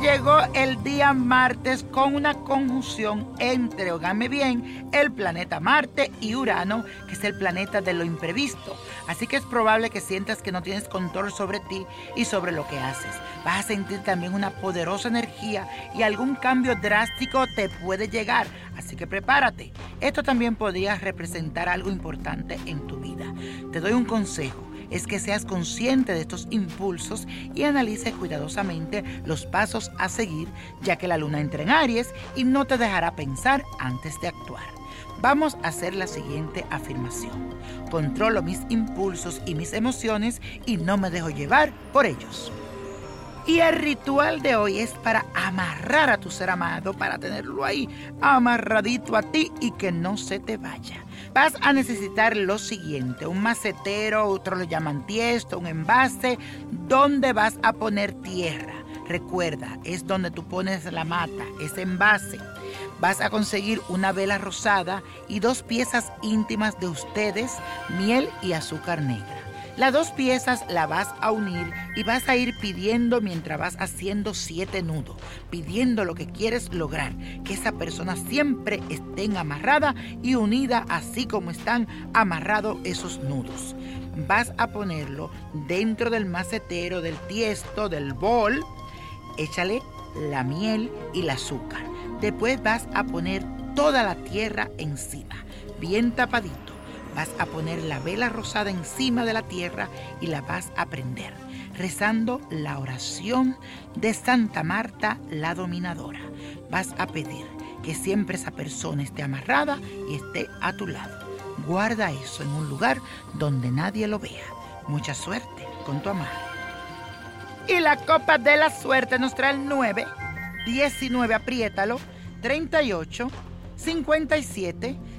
llegó el día martes con una conjunción entre, ógame bien, el planeta Marte y Urano, que es el planeta de lo imprevisto. Así que es probable que sientas que no tienes control sobre ti y sobre lo que haces. Vas a sentir también una poderosa energía y algún cambio drástico te puede llegar. Así que prepárate. Esto también podría representar algo importante en tu vida. Te doy un consejo es que seas consciente de estos impulsos y analices cuidadosamente los pasos a seguir, ya que la luna entra en Aries y no te dejará pensar antes de actuar. Vamos a hacer la siguiente afirmación. Controlo mis impulsos y mis emociones y no me dejo llevar por ellos. Y el ritual de hoy es para amarrar a tu ser amado, para tenerlo ahí amarradito a ti y que no se te vaya vas a necesitar lo siguiente, un macetero, otro lo llaman tiesto, un envase, donde vas a poner tierra. Recuerda, es donde tú pones la mata, ese envase. Vas a conseguir una vela rosada y dos piezas íntimas de ustedes, miel y azúcar negra. Las dos piezas la vas a unir y vas a ir pidiendo mientras vas haciendo siete nudos, pidiendo lo que quieres lograr, que esa persona siempre esté amarrada y unida así como están amarrados esos nudos. Vas a ponerlo dentro del macetero, del tiesto, del bol. Échale la miel y el azúcar. Después vas a poner toda la tierra encima, bien tapadito Vas a poner la vela rosada encima de la tierra y la vas a prender, rezando la oración de Santa Marta la dominadora. Vas a pedir que siempre esa persona esté amarrada y esté a tu lado. Guarda eso en un lugar donde nadie lo vea. Mucha suerte con tu amado. Y la copa de la suerte nos trae el 9, 19, apriétalo, 38, 57,